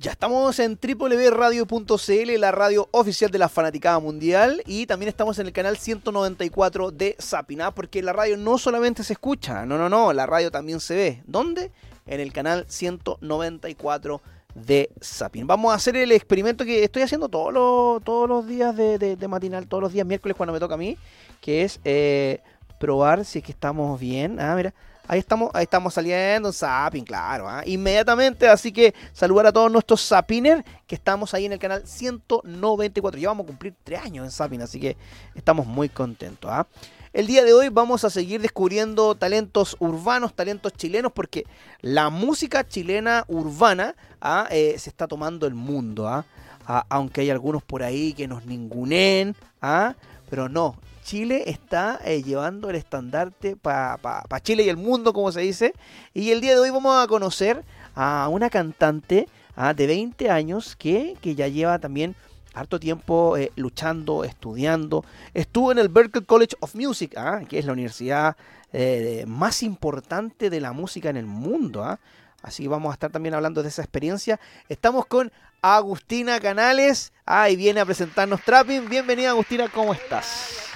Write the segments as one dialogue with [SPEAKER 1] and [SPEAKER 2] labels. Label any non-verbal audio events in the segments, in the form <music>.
[SPEAKER 1] Ya estamos en www.radio.cl, la radio oficial de la Fanaticada Mundial, y también estamos en el canal 194 de Sapina, porque la radio no solamente se escucha, no, no, no, la radio también se ve. ¿Dónde? En el canal 194 de Sapin. Vamos a hacer el experimento que estoy haciendo todos los, todos los días de, matinal, todos los días miércoles cuando me toca a mí, que es eh, probar si es que estamos bien. Ah, mira. Ahí estamos, ahí estamos saliendo en Sapin, claro, ¿ah? inmediatamente. Así que saludar a todos nuestros Sapiners que estamos ahí en el canal 194. Ya vamos a cumplir tres años en Sapin, así que estamos muy contentos. ¿ah? El día de hoy vamos a seguir descubriendo talentos urbanos, talentos chilenos, porque la música chilena urbana ¿ah? eh, se está tomando el mundo. aunque hay algunos por ahí que nos ningunen, pero no, Chile está eh, llevando el estandarte para Chile y el mundo, como se dice. Y el día de hoy vamos a conocer a una cantante ah, de 20 años que, que, ya lleva también harto tiempo eh, luchando, estudiando. Estuvo en el Berklee College of Music, ah, que es la universidad eh, más importante de la música en el mundo. Ah. Así que vamos a estar también hablando de esa experiencia. Estamos con Agustina Canales. Ah, y viene a presentarnos Trapping. Bienvenida Agustina, ¿cómo estás?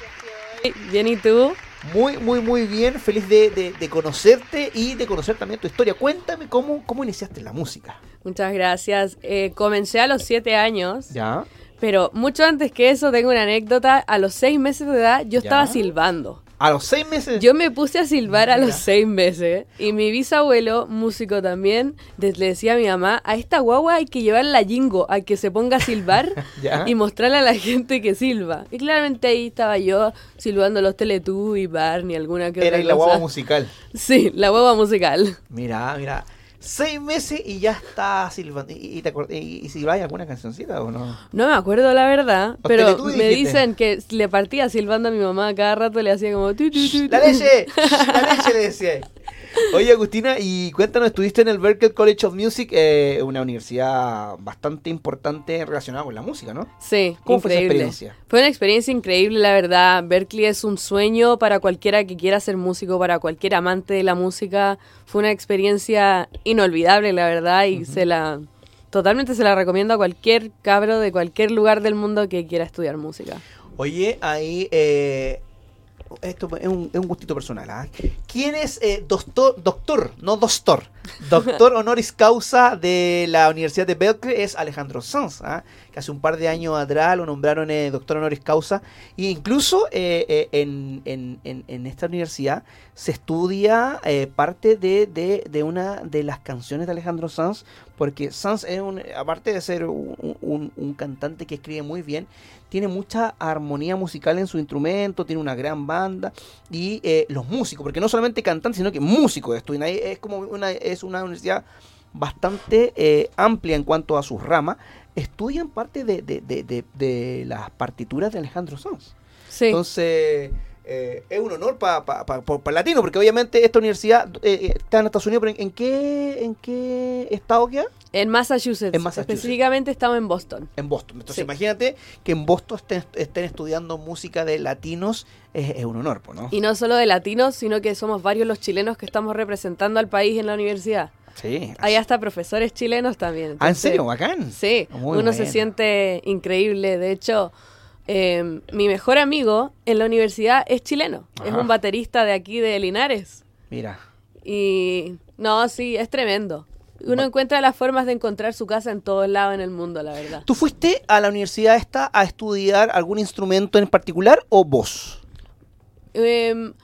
[SPEAKER 2] Bien, ¿y tú?
[SPEAKER 1] Muy, muy, muy bien. Feliz de, conocerte y de conocer también tu historia. Cuéntame cómo, cómo iniciaste la música.
[SPEAKER 2] Muchas gracias. Eh, comencé a los siete años.
[SPEAKER 1] Ya.
[SPEAKER 2] Pero mucho antes que eso, tengo una anécdota. A los seis meses de edad, yo estaba silbando.
[SPEAKER 1] ¿A los seis meses?
[SPEAKER 2] Yo me puse a silbar a los seis meses. Y mi bisabuelo, músico también, le decía a mi mamá, a esta guagua hay que llevarla a jingo, a que se ponga a silbar <laughs> y mostrarle a la gente que silba. Y claramente ahí estaba yo silbando los Teletubbies, Barney, alguna que
[SPEAKER 1] Era la guagua musical.
[SPEAKER 2] Sí, la guagua musical.
[SPEAKER 1] Mira, mira seis meses y ya está silbando. ¿Y, te y, si hay alguna cancioncita o no?
[SPEAKER 2] No me acuerdo la verdad, pero me dicen que le partía silbando a mi mamá cada rato le hacía como... Tu,
[SPEAKER 1] ¡La leche! <laughs> ¡La leche! le decía. Oye, Agustina, y cuéntanos, estuviste en el Berklee College of Music, eh, una universidad bastante importante relacionada con la música, ¿no?
[SPEAKER 2] Sí, ¿Cómo fue esa experiencia? Fue una experiencia increíble, la verdad. Berkeley es un sueño para cualquiera que quiera ser músico, para cualquier amante de la música. Fue una experiencia inolvidable, la verdad, y se la totalmente se la recomiendo a cualquier cabro de cualquier lugar del mundo que quiera estudiar música.
[SPEAKER 1] Oye, ahí eh, esto es un, gustito personal. ¿ah? ¿Quién es eh, doctor, doctor, no doctor, doctor honoris causa de la Universidad de Berkeley? Es Alejandro Sanz, ¿ah? que hace un par de años atrás lo nombraron eh, doctor honoris causa. E incluso eh, en, en, esta universidad se estudia parte de, de, una de las canciones de Alejandro Sanz, porque Sanz es un, aparte de ser un, cantante que escribe muy bien, tiene mucha armonía musical en su instrumento, tiene una gran banda y eh, los músicos, porque no solamente cantantes, sino que músicos ahí, es como una, una universidad bastante eh, amplia en cuanto a sus ramas, estudian parte de, de, de, de las partituras de Alejandro Sanz. Sí. Entonces, eh, es un honor para pa, pa, latino, porque obviamente esta universidad eh, eh, está en Estados Unidos, pero ¿en qué, en qué estado queda?
[SPEAKER 2] En Massachusetts. en Específicamente estamos en Boston.
[SPEAKER 1] En Boston. Entonces imagínate que en Boston estén, estudiando música de latinos, es, un honor, ¿no?
[SPEAKER 2] Y no solo de latinos, sino que somos varios los chilenos que estamos representando al país en la universidad.
[SPEAKER 1] Sí.
[SPEAKER 2] Hay hasta profesores chilenos también.
[SPEAKER 1] ¿Ah, en serio? Bacán.
[SPEAKER 2] Sí, uno se siente increíble. De hecho, Em, mi mejor amigo en la universidad es chileno, es un baterista de aquí de Linares.
[SPEAKER 1] Mira.
[SPEAKER 2] Y no, sí, es tremendo. Uno encuentra las formas de encontrar su casa en todos lados en el mundo, la verdad.
[SPEAKER 1] ¿Tú fuiste a la universidad esta a estudiar algún instrumento en particular o vos?
[SPEAKER 2] Em,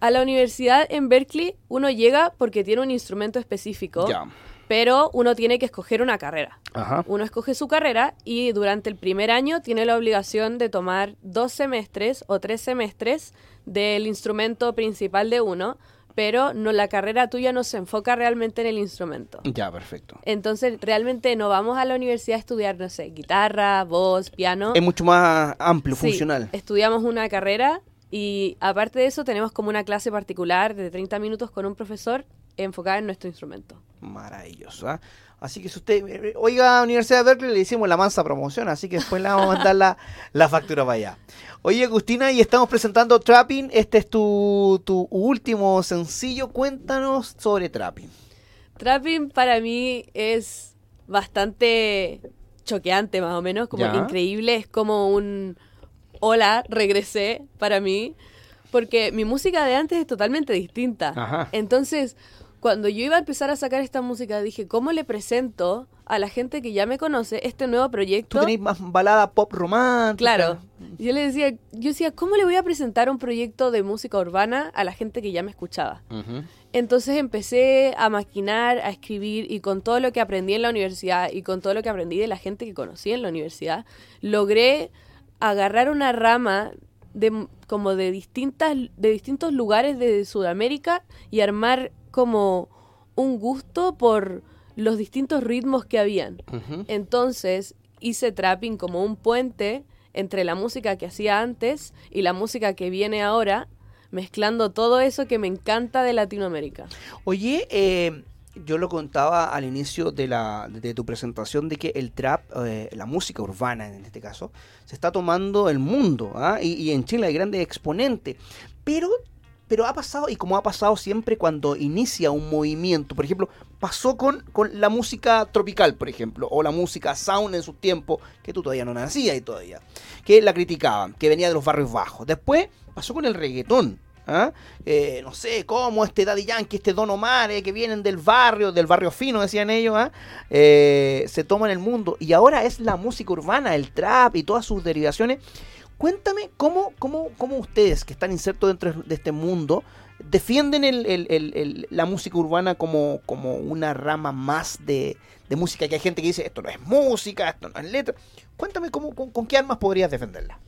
[SPEAKER 2] a la universidad en Berkeley uno llega porque tiene un instrumento específico. Ya pero uno tiene que escoger una carrera. Uno escoge su carrera y durante el primer año tiene la obligación de tomar dos semestres o tres semestres del instrumento principal de uno, pero no la carrera tuya no se enfoca realmente en el instrumento.
[SPEAKER 1] Ya, perfecto.
[SPEAKER 2] Entonces, realmente no vamos a la universidad a estudiar, no sé, guitarra, voz, piano.
[SPEAKER 1] Es mucho más amplio, funcional.
[SPEAKER 2] Estudiamos una carrera y aparte de eso tenemos como una clase particular de 30 minutos con un profesor enfocada en nuestro instrumento
[SPEAKER 1] maravilloso. ¿ah? Así que si usted eh, oiga Universidad de Berkeley, le hicimos la mansa promoción, así que después le vamos a mandar la, <laughs> la factura para allá. Oye, Agustina, y estamos presentando Trapping. Este es tu, tu último sencillo. Cuéntanos sobre Trapping.
[SPEAKER 2] Trapping para mí es bastante choqueante más o menos, como increíble, es como un hola, regresé para mí, porque mi música de antes es totalmente distinta. Entonces, cuando yo iba a empezar a sacar esta música, dije, ¿cómo le presento a la gente que ya me conoce este nuevo proyecto?
[SPEAKER 1] Tú tenés más balada pop romántica.
[SPEAKER 2] Claro. Yo le decía, yo decía, ¿cómo le voy a presentar un proyecto de música urbana a la gente que ya me escuchaba? Entonces empecé a maquinar, a escribir y con todo lo que aprendí en la universidad y con todo lo que aprendí de la gente que conocí en la universidad, logré agarrar una rama de como de distintas de distintos lugares de Sudamérica y armar como un gusto por los distintos ritmos que habían. Entonces hice trapping como un puente entre la música que hacía antes y la música que viene ahora mezclando todo eso que me encanta de Latinoamérica.
[SPEAKER 1] Oye, eh, yo lo contaba al inicio de, la, de tu presentación de que el trap, eh, la música urbana en este caso, se está tomando el mundo ¿ah? y, en Chile hay grandes exponentes, pero pero ha pasado, y como ha pasado siempre cuando inicia un movimiento, por ejemplo, pasó con, con la música tropical, por ejemplo, o la música sound en su tiempo, que tú todavía no nacías y todavía, que la criticaban, que venía de los barrios bajos. Después pasó con el reggaetón, ¿Ah? Eh, no sé, cómo este Daddy Yankee, este Don Omar, eh, que vienen del barrio, del barrio fino, decían ellos, ¿ah? eh, se toman el mundo. Y ahora es la música urbana, el trap y todas sus derivaciones. Cuéntame cómo, cómo, cómo ustedes, que están insertos dentro de este mundo, defienden el, la música urbana como, como una rama más de, música, que hay gente que dice, esto no es música, esto no es letra. Cuéntame cómo, con qué armas podrías defenderla.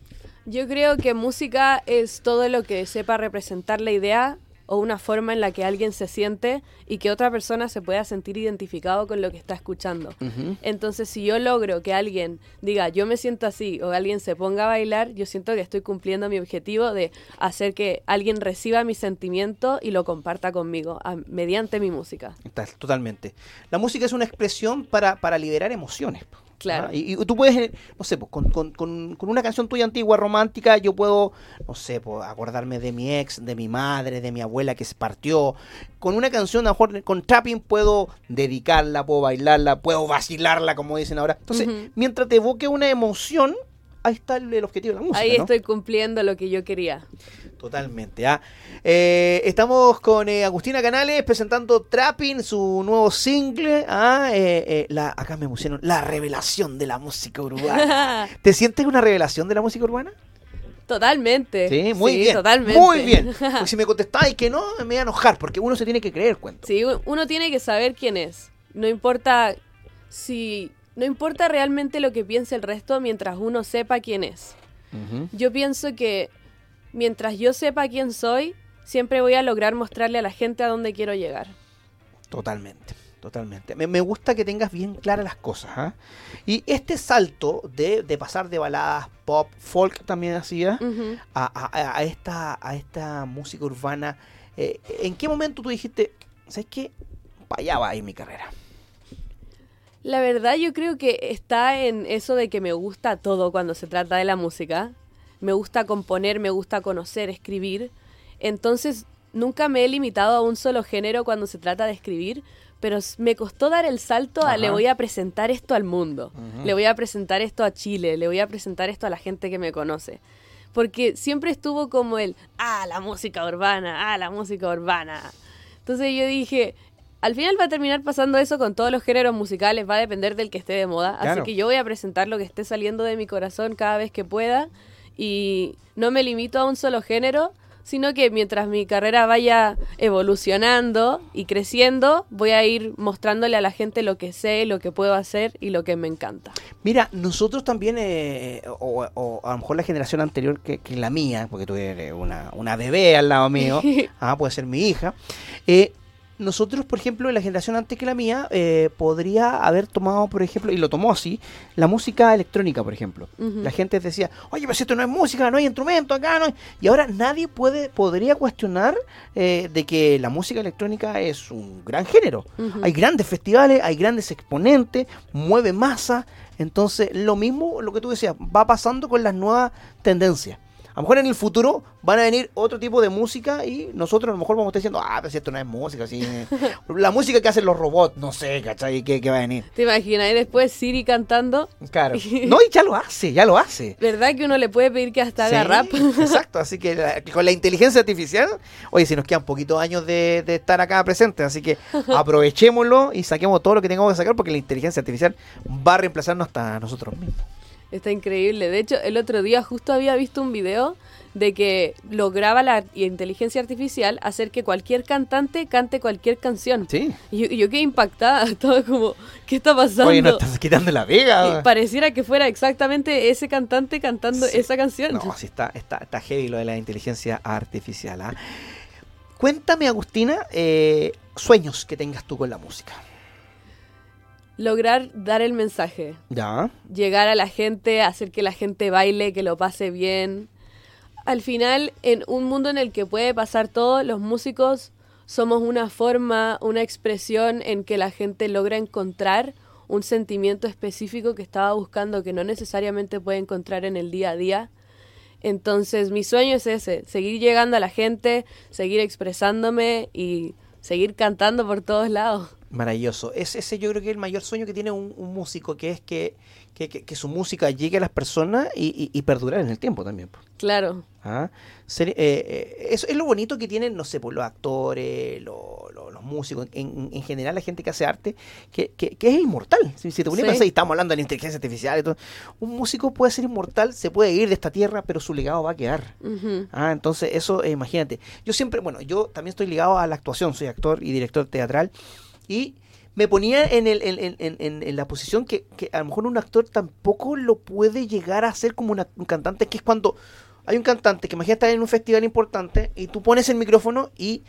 [SPEAKER 2] Yo creo que música es todo lo que sepa representar la idea o una forma en la que alguien se siente y que otra persona se pueda sentir identificado con lo que está escuchando. Entonces, si yo logro que alguien diga, yo me siento así, o alguien se ponga a bailar, yo siento que estoy cumpliendo mi objetivo de hacer que alguien reciba mi sentimiento y lo comparta conmigo mediante mi música.
[SPEAKER 1] totalmente. La música es una expresión para, para liberar emociones.
[SPEAKER 2] Claro.
[SPEAKER 1] Y, tú puedes, no sé, pues, con, con, con, una canción tuya antigua, romántica, yo puedo, no sé, pues, acordarme de mi ex, de mi madre, de mi abuela que se partió. Con una canción, a con tapping, puedo dedicarla, puedo bailarla, puedo vacilarla, como dicen ahora. Entonces, mientras te evoque una emoción, ahí está el, objetivo de la música.
[SPEAKER 2] Ahí estoy cumpliendo lo que yo quería.
[SPEAKER 1] Totalmente. ¿ah? Eh, estamos con eh, Agustina Canales presentando Trapping, su nuevo single. ¿ah? Eh, la, acá me pusieron la revelación de la música urbana. <laughs> ¿Te sientes una revelación de la música urbana?
[SPEAKER 2] Totalmente.
[SPEAKER 1] Sí, muy bien. Totalmente. Muy bien. <laughs> si me contestáis que no, me voy a enojar, porque uno se tiene que creer cuento.
[SPEAKER 2] Sí, uno tiene que saber quién es. No importa si no importa realmente lo que piense el resto mientras uno sepa quién es. Yo pienso que mientras yo sepa quién soy, siempre voy a lograr mostrarle a la gente a dónde quiero llegar.
[SPEAKER 1] Totalmente, totalmente. Me, gusta que tengas bien claras las cosas. ¿ah? Y este salto de, pasar de baladas pop, folk también hacía, a, esta, a esta música urbana, eh, ¿en qué momento tú dijiste, ¿sabes qué? Para allá va ahí mi carrera.
[SPEAKER 2] La verdad yo creo que está en eso de que me gusta todo cuando se trata de la música. Me gusta componer, me gusta conocer, escribir. Entonces nunca me he limitado a un solo género cuando se trata de escribir, pero me costó dar el salto a le voy a presentar esto al mundo, le voy a presentar esto a Chile, le voy a presentar esto a la gente que me conoce. Porque siempre estuvo como el, ah, la música urbana, ah, la música urbana. Entonces yo dije, al final va a terminar pasando eso con todos los géneros musicales, va a depender del que esté de moda. Así que yo voy a presentar lo que esté saliendo de mi corazón cada vez que pueda y no me limito a un solo género, sino que mientras mi carrera vaya evolucionando y creciendo, voy a ir mostrándole a la gente lo que sé, lo que puedo hacer y lo que me encanta.
[SPEAKER 1] Mira, nosotros también, eh, o, a lo mejor la generación anterior que, la mía, porque tú eres una, una bebé al lado mío, <laughs> ah, puede ser mi hija, eh, nosotros, por ejemplo, en la generación antes que la mía, eh, podría haber tomado, por ejemplo, y lo tomó así, la música electrónica, por ejemplo. La gente decía, oye, pero si esto no es música, no hay instrumento acá, no Y ahora nadie puede, podría cuestionar eh, de que la música electrónica es un gran género. Hay grandes festivales, hay grandes exponentes, mueve masa. Entonces, lo mismo, lo que tú decías, va pasando con las nuevas tendencias. A lo mejor en el futuro van a venir otro tipo de música y nosotros a lo mejor vamos a estar diciendo, ah, pero si esto no es música, así. <laughs> la música que hacen los robots, no sé, ¿cachai? ¿Qué, qué va a venir?
[SPEAKER 2] ¿Te imaginas? Y después Siri cantando.
[SPEAKER 1] Claro. <laughs> No, y ya lo hace, ya lo hace.
[SPEAKER 2] ¿Verdad que uno le puede pedir que hasta haga rap? <laughs>
[SPEAKER 1] Exacto, así que con la inteligencia artificial, oye, si nos quedan poquitos años de, de estar acá presentes, así que aprovechémoslo y saquemos todo lo que tengamos que sacar porque la inteligencia artificial va a reemplazarnos hasta nosotros mismos.
[SPEAKER 2] Está increíble. De hecho, el otro día justo había visto un video de que lograba la inteligencia artificial hacer que cualquier cantante cante cualquier canción.
[SPEAKER 1] Sí.
[SPEAKER 2] Y yo, quedé impactada, <laughs> todo como, ¿qué está pasando?
[SPEAKER 1] Oye, no estás quitando la vega.
[SPEAKER 2] pareciera que fuera exactamente ese cantante cantando esa canción.
[SPEAKER 1] No, sí, está, está, está heavy lo de la inteligencia artificial. ¿ah? Cuéntame, Agustina, eh, sueños que tengas tú con la música
[SPEAKER 2] lograr dar el mensaje.
[SPEAKER 1] Ya.
[SPEAKER 2] Llegar a la gente, hacer que la gente baile, que lo pase bien. Al final, en un mundo en el que puede pasar todo, los músicos somos una forma, una expresión en que la gente logra encontrar un sentimiento específico que estaba buscando que no necesariamente puede encontrar en el día a día. Entonces mi sueño es ese, seguir llegando a la gente, seguir expresándome y seguir cantando por todos lados.
[SPEAKER 1] Maravilloso. Es ese yo creo que es el mayor sueño que tiene un, músico, que es que, que, su música llegue a las personas y, y, perdurar en el tiempo también.
[SPEAKER 2] Claro.
[SPEAKER 1] ¿Ah? Eh, eh, eso es lo bonito que tienen, no sé, pues, los actores, los, músicos, en, en, general la gente que hace arte, que, que, es inmortal. Si, te pones a y estamos hablando de la inteligencia artificial y todo, un músico puede ser inmortal, se puede ir de esta tierra, pero su legado va a quedar. ah, entonces, eso, eh, imagínate. Yo siempre, bueno, yo también estoy ligado a la actuación, soy actor y director teatral. Y me ponía en, el, en, en, en la posición que, que, a lo mejor un actor tampoco lo puede llegar a hacer como un cantante, que es cuando hay un cantante que imagina estar en un festival importante y tú pones el micrófono y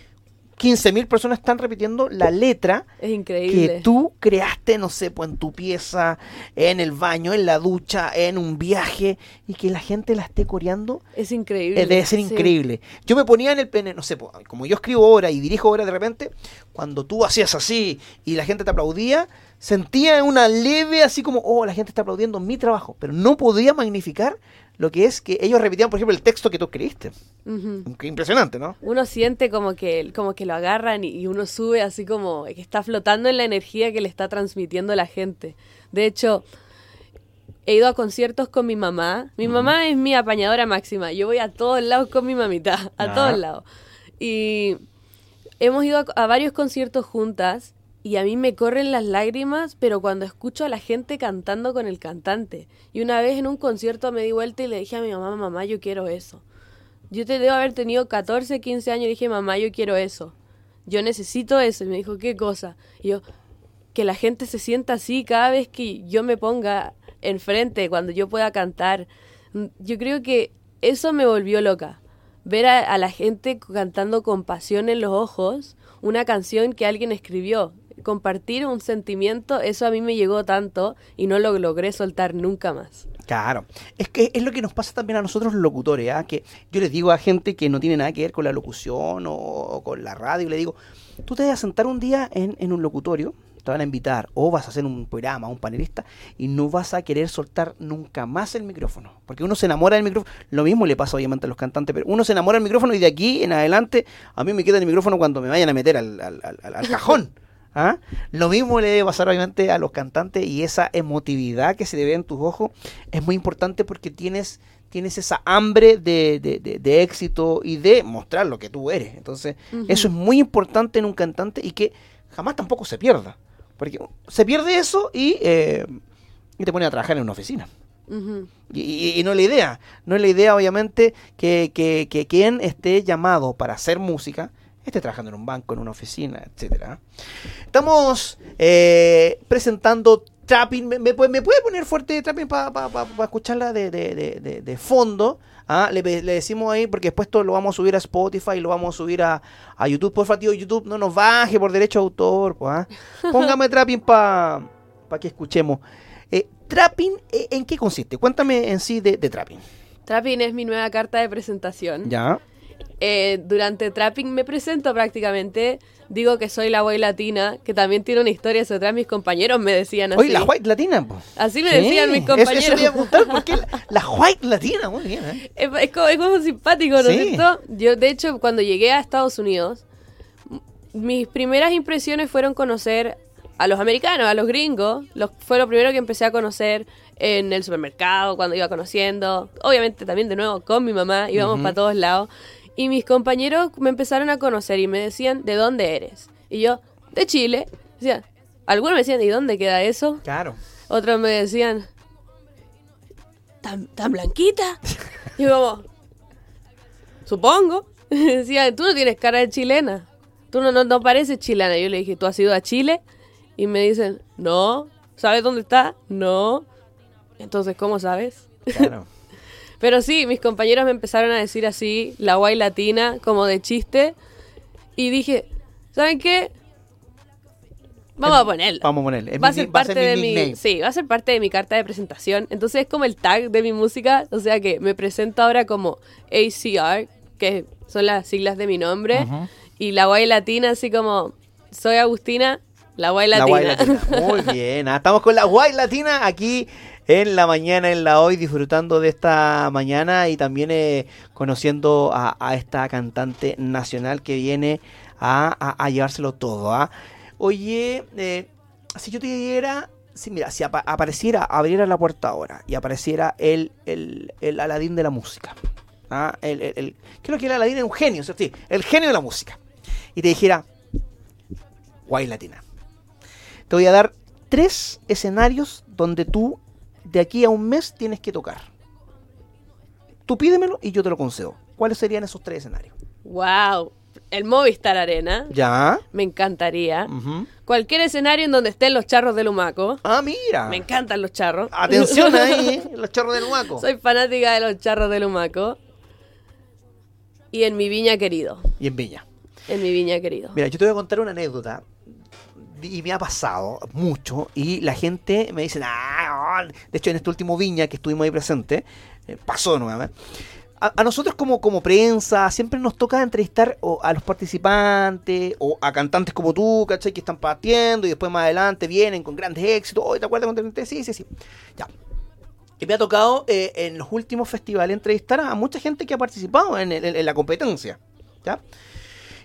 [SPEAKER 1] 15.000 personas están repitiendo la letra que tú creaste, no sé, pues en tu pieza, en el baño, en la ducha, en un viaje, y que la gente la esté coreando.
[SPEAKER 2] Es increíble.
[SPEAKER 1] debe ser increíble. Yo me ponía en el pene, no sé, pues, como yo escribo ahora y dirijo ahora de repente, cuando tú hacías así y la gente te aplaudía, sentía una leve así como, oh, la gente está aplaudiendo mi trabajo, pero no podía magnificar lo que es que ellos repetían, por ejemplo, el texto que tú escribiste. impresionante, ¿no?
[SPEAKER 2] Uno siente como que, como que lo agarran y, uno sube así como que está flotando en la energía que le está transmitiendo la gente. De hecho, he ido a conciertos con mi mamá. Mi mamá es mi apañadora máxima. Yo voy a todos lados con mi mamita, a todos lados. Y hemos ido a varios conciertos juntas y a mí me corren las lágrimas, pero cuando escucho a la gente cantando con el cantante. Y una vez en un concierto me di vuelta y le dije a mi mamá, mamá, yo quiero eso. Yo te debo haber tenido 14, 15 años y dije, mamá, yo quiero eso. Yo necesito eso. Y me dijo, ¿qué cosa? Y yo, que la gente se sienta así cada vez que yo me ponga enfrente, cuando yo pueda cantar. Yo creo que eso me volvió loca. Ver a, a la gente cantando con pasión en los ojos una canción que alguien escribió compartir un sentimiento, eso a mí me llegó tanto y no lo logré soltar nunca más.
[SPEAKER 1] Claro, es que es lo que nos pasa también a nosotros los locutores, ¿ah? que yo les digo a gente que no tiene nada que ver con la locución o, con la radio, le digo, tú te vas a sentar un día en, en un locutorio, te van a invitar o vas a hacer un programa, un panelista y no vas a querer soltar nunca más el micrófono. Porque uno se enamora del micrófono. Lo mismo le pasa obviamente a los cantantes, pero uno se enamora del micrófono y de aquí en adelante a mí me queda el micrófono cuando me vayan a meter al, al, al cajón. <laughs> ¿Ah? Lo mismo le debe pasar obviamente a los cantantes y esa emotividad que se le ve en tus ojos es muy importante porque tienes, tienes esa hambre de, de, éxito y de mostrar lo que tú eres. Entonces, eso es muy importante en un cantante y que jamás tampoco se pierda. Porque se pierde eso y, eh, y te pone a trabajar en una oficina. y, no es la idea. No es la idea, obviamente, que, que, que quien esté llamado para hacer música esté trabajando en un banco, en una oficina, etcétera. Estamos eh, presentando Trapping. ¿Me, puede, poner fuerte Trapping para escucharla de, fondo? ¿Ah? Le, decimos ahí, porque después todo lo vamos a subir a Spotify, lo vamos a subir a, YouTube. Por tío, YouTube no nos baje por derecho de autor. Pues, ¿ah? <laughs> Póngame Trapping para que escuchemos. Eh, trapping, eh, ¿en qué consiste? Cuéntame en sí de, de Trapping.
[SPEAKER 2] Trapping es mi nueva carta de presentación.
[SPEAKER 1] Ya.
[SPEAKER 2] Eh, durante Trapping me presento prácticamente, digo que soy la white latina, que también tiene una historia detrás. Mis compañeros me decían así.
[SPEAKER 1] Oye, la white latina,
[SPEAKER 2] Así me decían mis compañeros. Eso,
[SPEAKER 1] eso voy a ¿por qué la, white latina? Muy bien, ¿eh? <laughs>
[SPEAKER 2] Es, como, simpático, ¿no es cierto? Yo, de hecho, cuando llegué a Estados Unidos, mis primeras impresiones fueron conocer a los americanos, a los gringos. Los, fue lo primero que empecé a conocer en el supermercado, cuando iba conociendo. Obviamente también de nuevo con mi mamá, íbamos para todos lados. Y mis compañeros me empezaron a conocer y me decían, ¿de dónde eres? Y yo, de Chile. Decían, algunos me decían, ¿y dónde queda eso?
[SPEAKER 1] Claro.
[SPEAKER 2] Otros me decían, ¿tan, tan blanquita? y yo como, supongo. <laughs> Decían, tú no tienes cara de chilena. Tú no, no, no pareces chilena. Yo le dije, ¿tú has ido a Chile? Y me dicen, no. ¿Sabes dónde está? No. Entonces, ¿cómo sabes? Claro. <laughs> Pero sí, mis compañeros me empezaron a decir así, la guay latina, como de chiste. Y dije, ¿saben qué? Vamos a ponerlo.
[SPEAKER 1] Vamos a ponerlo.
[SPEAKER 2] Va a ser parte de mi, sí, va a ser parte de mi carta de presentación. Entonces es como el tag de mi música, o sea que me presento ahora como ACR, que son las siglas de mi nombre, y la guay latina así como soy Agustina, la guay latina.
[SPEAKER 1] Muy <laughs> bien, ah, estamos con la guay latina aquí en la mañana, en la hoy, disfrutando de esta mañana y también eh, conociendo a, esta cantante nacional que viene a, llevárselo todo. ¿ah? Oye, eh, si yo te dijera, si mira, si apareciera, abriera la puerta ahora y apareciera el, el, Aladín de la música. ¿ah? El, el, creo que el Aladín es un genio, ¿sí? el genio de la música. Y te dijera, guay latina. Te voy a dar tres escenarios donde tú de aquí a un mes tienes que tocar. Tú pídemelo y yo te lo concedo. ¿Cuáles serían esos tres escenarios?
[SPEAKER 2] Wow. El Movistar Arena.
[SPEAKER 1] Ya.
[SPEAKER 2] Me encantaría. Cualquier escenario en donde estén los charros de Lumaco.
[SPEAKER 1] Ah, mira.
[SPEAKER 2] Me encantan los charros.
[SPEAKER 1] Atención <laughs> ahí, ¿eh? los charros de Lumaco.
[SPEAKER 2] Soy fanática de los charros de Lumaco. Y en mi viña querido.
[SPEAKER 1] Y en Viña.
[SPEAKER 2] En mi viña querido.
[SPEAKER 1] Mira, yo te voy a contar una anécdota y me ha pasado mucho y la gente me dice, ah, de hecho en este último viña que estuvimos ahí presente, eh, pasó nuevamente. A, nosotros como, como prensa siempre nos toca entrevistar a los participantes o a cantantes como tú, ¿cachai? Que están partiendo y después más adelante vienen con grandes éxitos. ¿te acuerdas cuando Sí, sí, sí. Ya. Y me ha tocado eh, en los últimos festivales entrevistar a mucha gente que ha participado en, en la competencia. ¿ya?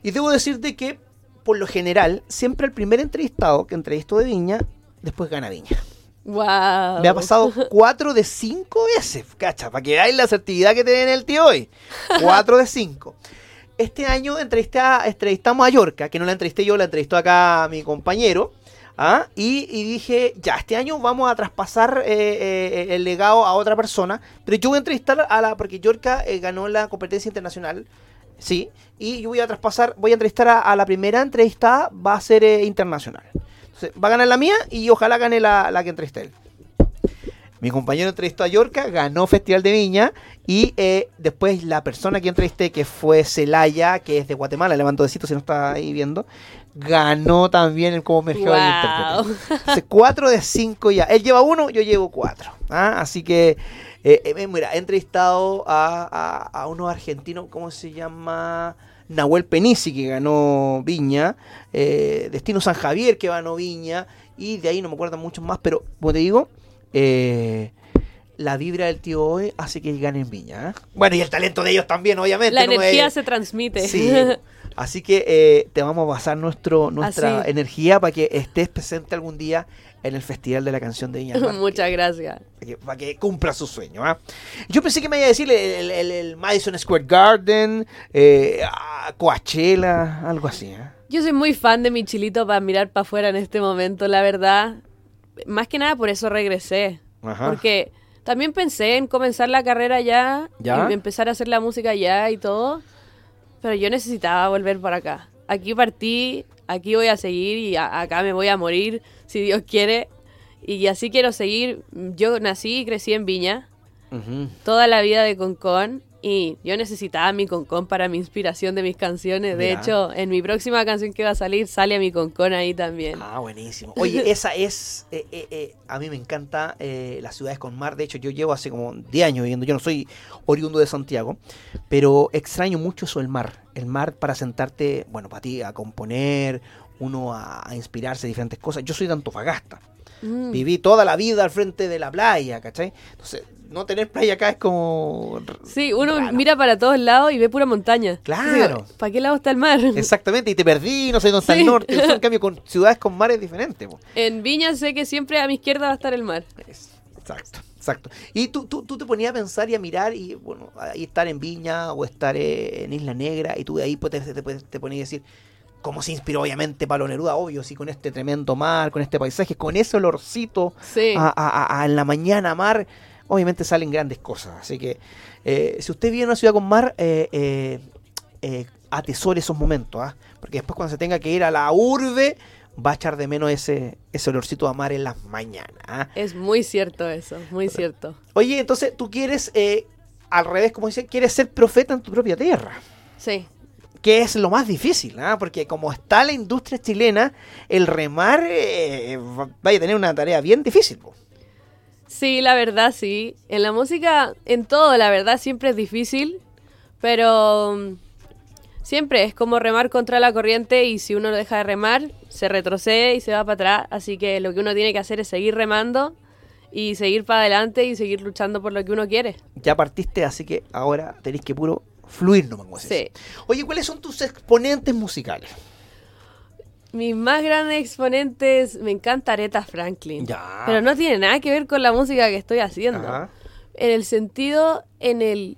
[SPEAKER 1] Y debo decirte que por lo general, siempre el primer entrevistado que entrevistó de Viña, después gana Viña. Me ha pasado cuatro de cinco veces, cacha, para que veáis la asertividad que tiene el tío hoy. Cuatro de cinco. Este año entrevistamos a Yorca, que no la entrevisté yo, la entrevistó acá mi compañero. ¿ah? Y, dije, ya, este año vamos a traspasar eh, eh, el legado a otra persona. Pero yo voy a entrevistar a la, porque Yorca eh, ganó la competencia internacional Sí, y yo voy a traspasar, voy a entrevistar a, la primera entrevistada, va a ser eh, va a ganar la mía y ojalá gane la, la que entrevisté él. Mi compañero entrevistó a Yorca, ganó Festival de Viña y eh, después la persona que entrevisté, que fue Celaya, que es de Guatemala, levanto decito si no está ahí viendo, ganó también el como mercado wow. intérprete. cuatro de cinco ya. Él lleva uno, yo llevo cuatro. ¿ah? Así que eh, eh, mira, he entrevistado a, a, unos argentinos, ¿cómo se llama? Nahuel Penisi, que ganó Viña, eh, Destino San Javier, que ganó Viña, y de ahí no me acuerdo muchos más, pero como te digo, la vibra del tío hoy hace que ganen Viña. Bueno, y el talento de ellos también, obviamente.
[SPEAKER 2] La energía se transmite.
[SPEAKER 1] Sí. <laughs> Así que te vamos a pasar nuestro, nuestra energía para que estés presente algún día en el Festival de la Canción de Viña <laughs>
[SPEAKER 2] Muchas gracias.
[SPEAKER 1] Para que, cumpla su sueño. ¿ah? Yo pensé que me iba a decir el, Madison Square Garden, eh, Coachella, algo así. ¿eh?
[SPEAKER 2] Yo soy muy fan de mi chilito para mirar para afuera en este momento, la verdad. Más que nada por eso regresé. Porque también pensé en comenzar la carrera ya, ¿Ya? y empezar a hacer la música ya y todo. Pero yo necesitaba volver para acá. Aquí partí, aquí voy a seguir y acá me voy a morir si Dios quiere. Y así quiero seguir. Yo nací y crecí en Viña. Toda la vida de Concón. Y yo necesitaba mi concón para mi inspiración de mis canciones. De hecho, en mi próxima canción que va a salir sale a mi concón ahí también.
[SPEAKER 1] Ah, buenísimo. Oye, <laughs> esa es, eh, eh, eh, a mí me encanta las ciudades con mar. De hecho, yo llevo hace como 10 años viviendo, yo no soy oriundo de Santiago, pero extraño mucho eso del mar. El mar para sentarte, bueno, para ti a componer, uno a, inspirarse diferentes cosas. Yo soy de Antofagasta. Mm. Viví toda la vida al frente de la playa, ¿cachai? Entonces, no tener playa acá es como.
[SPEAKER 2] Sí, uno mira para todos lados y ve pura montaña.
[SPEAKER 1] Claro.
[SPEAKER 2] ¿Para qué lado está el mar?
[SPEAKER 1] Exactamente, y te perdí, no sé dónde está el norte. en cambio, con <laughs> ciudades con mar es diferente.
[SPEAKER 2] En Viña sé que siempre a mi izquierda va a estar el mar.
[SPEAKER 1] exacto, exacto. Y tú, tú, tú, te ponías a pensar y a mirar, y bueno, ahí estar en Viña o estar en Isla Negra, y tú de ahí pues, te, te, te ponías a decir cómo se inspiró obviamente Palo Neruda, obvio, sí, con este tremendo mar, con este paisaje, con ese olorcito a, la mañana mar obviamente salen grandes cosas. Así que eh, si usted vive en una ciudad con mar, eh, eh, atesore esos momentos, ¿ah? porque después cuando se tenga que ir a la urbe, va a echar de menos ese, ese olorcito a mar en las mañanas. ¿ah?
[SPEAKER 2] Es muy cierto eso, muy cierto.
[SPEAKER 1] Oye, entonces tú quieres, al revés, como dice, quieres ser profeta en tu propia tierra.
[SPEAKER 2] Sí
[SPEAKER 1] que es lo más difícil, ¿ah? porque como está la industria chilena, el remar vaya a tener una tarea bien difícil.
[SPEAKER 2] Sí, la verdad, sí. En la música, en todo, la verdad, siempre es difícil, pero mm, siempre es como remar contra la corriente y si uno deja de remar, se retrocede y se va para atrás. Así que lo que uno tiene que hacer es seguir remando y seguir para adelante y seguir luchando por lo que uno quiere.
[SPEAKER 1] Ya partiste, así que ahora tenéis que puro fluir nomás. Sí. Oye, ¿cuáles son tus exponentes musicales?
[SPEAKER 2] Mis más grandes exponentes, me encanta Aretha Franklin. Pero no tiene nada que ver con la música que estoy haciendo. En el sentido, en el,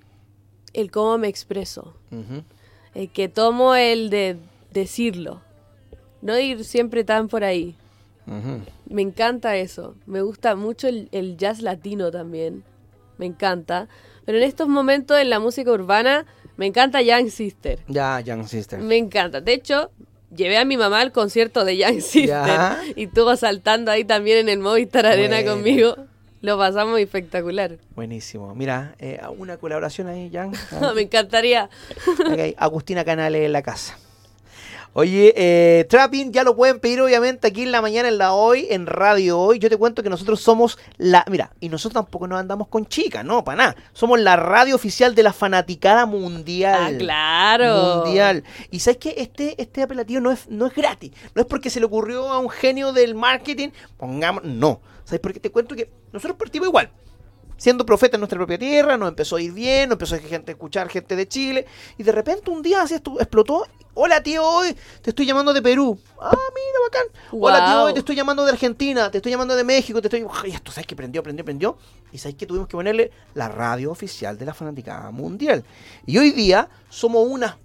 [SPEAKER 2] el cómo me expreso. El que tomo el de decirlo. No ir siempre tan por ahí. Me encanta eso. Me gusta mucho el, el, jazz latino también. Me encanta. Pero en estos momentos en la música urbana, me encanta Young Sister.
[SPEAKER 1] Ya, Young Sister.
[SPEAKER 2] Me encanta. De hecho, llevé a mi mamá al concierto de Young <laughs> Sister y estuvo saltando ahí también en el Movistar Arena conmigo. Lo pasamos espectacular.
[SPEAKER 1] Buenísimo. Mira, eh, una colaboración ahí, Jan. <laughs>
[SPEAKER 2] Me encantaría.
[SPEAKER 1] Agustina Canales en la casa. Oye, eh, Trapping ya lo pueden pedir obviamente aquí en la mañana, en la hoy, en Radio Hoy. Yo te cuento que nosotros somos la... Mira, y nosotros tampoco nos andamos con chicas, no, para nada. Somos la radio oficial de la fanaticada mundial.
[SPEAKER 2] Ah, claro.
[SPEAKER 1] Mundial. Y sabes que este, este apelativo no es, no es gratis. No es porque se le ocurrió a un genio del marketing. Pongamos... No. ¿Sabes por qué te cuento que nosotros partimos igual? siendo profeta en nuestra propia tierra, nos empezó a ir bien, nos empezó a gente escuchar gente de Chile, y de repente un día así explotó. Hola tío, hoy te estoy llamando de Perú. Ah, mira, bacán. Hola tío, hoy te estoy llamando de Argentina, te estoy llamando de México, te estoy. Y esto, ¿sabes que prendió, prendió, prendió? Y sabes que tuvimos que ponerle la radio oficial de la fanática mundial. Y hoy día somos una.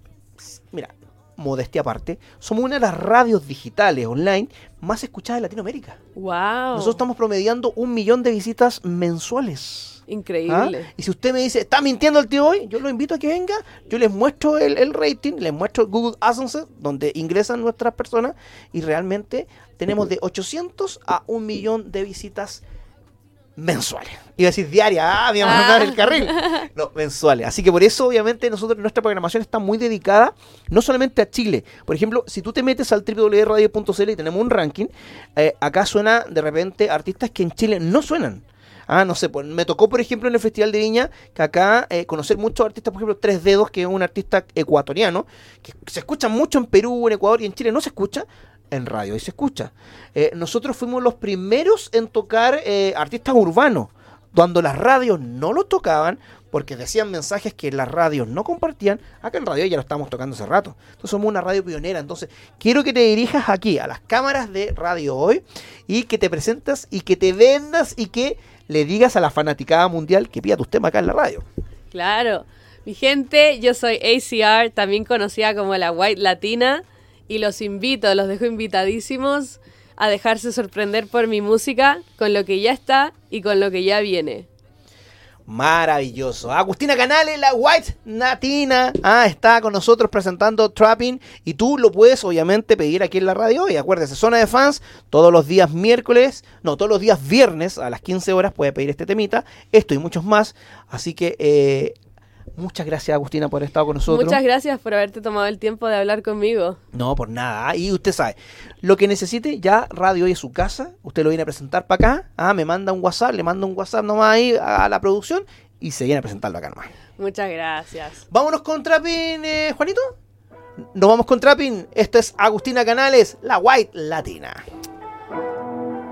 [SPEAKER 1] Mira, modestia aparte, somos una de las radios digitales online más escuchadas de Latinoamérica.
[SPEAKER 2] Wow.
[SPEAKER 1] Nosotros estamos promediando un millón de visitas mensuales.
[SPEAKER 2] Increíble.
[SPEAKER 1] ¿Ah? Y si usted me dice, ¿está mintiendo el tío hoy? Yo lo invito a que venga, yo les muestro el, rating, les muestro Google AdSense, donde ingresan nuestras personas, y realmente tenemos de 800 a un millón de visitas mensuales. Iba a decir diaria, ah, voy a mandar el carril. <laughs> No, mensuales. Así que por eso, obviamente, nosotros nuestra programación está muy dedicada no solamente a Chile. Por ejemplo, si tú te metes al www.radio.cl y tenemos un ranking, eh, acá suena de repente artistas que en Chile no suenan. Ah, no sé, pues me tocó, por ejemplo, en el Festival de Viña, que acá eh, conocer muchos artistas, por ejemplo, Tres Dedos, que es un artista ecuatoriano, que se escucha mucho en Perú, en Ecuador y en Chile no se escucha, en radio y se escucha. Eh, nosotros fuimos los primeros en tocar eh, artistas urbanos, cuando las radios no lo tocaban, porque decían mensajes que las radios no compartían, acá en radio ya lo estamos tocando hace rato. Entonces somos una radio pionera. Entonces quiero que te dirijas aquí a las cámaras de Radio Hoy y que te presentas y que te vendas y que le digas a la fanaticada mundial que pida tus temas acá en la radio.
[SPEAKER 2] Claro. Mi gente, yo soy ACR, también conocida como la White Latina y los invito, los dejo invitadísimos a dejarse sorprender por mi música, con lo que ya está y con lo que ya viene.
[SPEAKER 1] Maravilloso. Agustina Canales, la White Natina, ah, está con nosotros presentando Trapping. Y tú lo puedes obviamente pedir aquí en la radio. Y acuérdese, zona de fans, todos los días miércoles, no, todos los días viernes a las 15 horas puede pedir este temita, esto y muchos más, así que eh, Muchas gracias, Agustina, por haber estado con nosotros.
[SPEAKER 2] Muchas gracias por haberte tomado el tiempo de hablar conmigo.
[SPEAKER 1] No, por nada. Y usted sabe, lo que necesite, ya Radio Hoy es su casa. Usted lo viene a presentar para acá. Ah, me manda un WhatsApp, le manda un WhatsApp nomás ahí a la producción y se viene a presentarlo acá nomás.
[SPEAKER 2] Muchas gracias.
[SPEAKER 1] Vámonos con Trapping, eh, Juanito. Nos vamos con Trapping. Esto es Agustina Canales, la White Latina.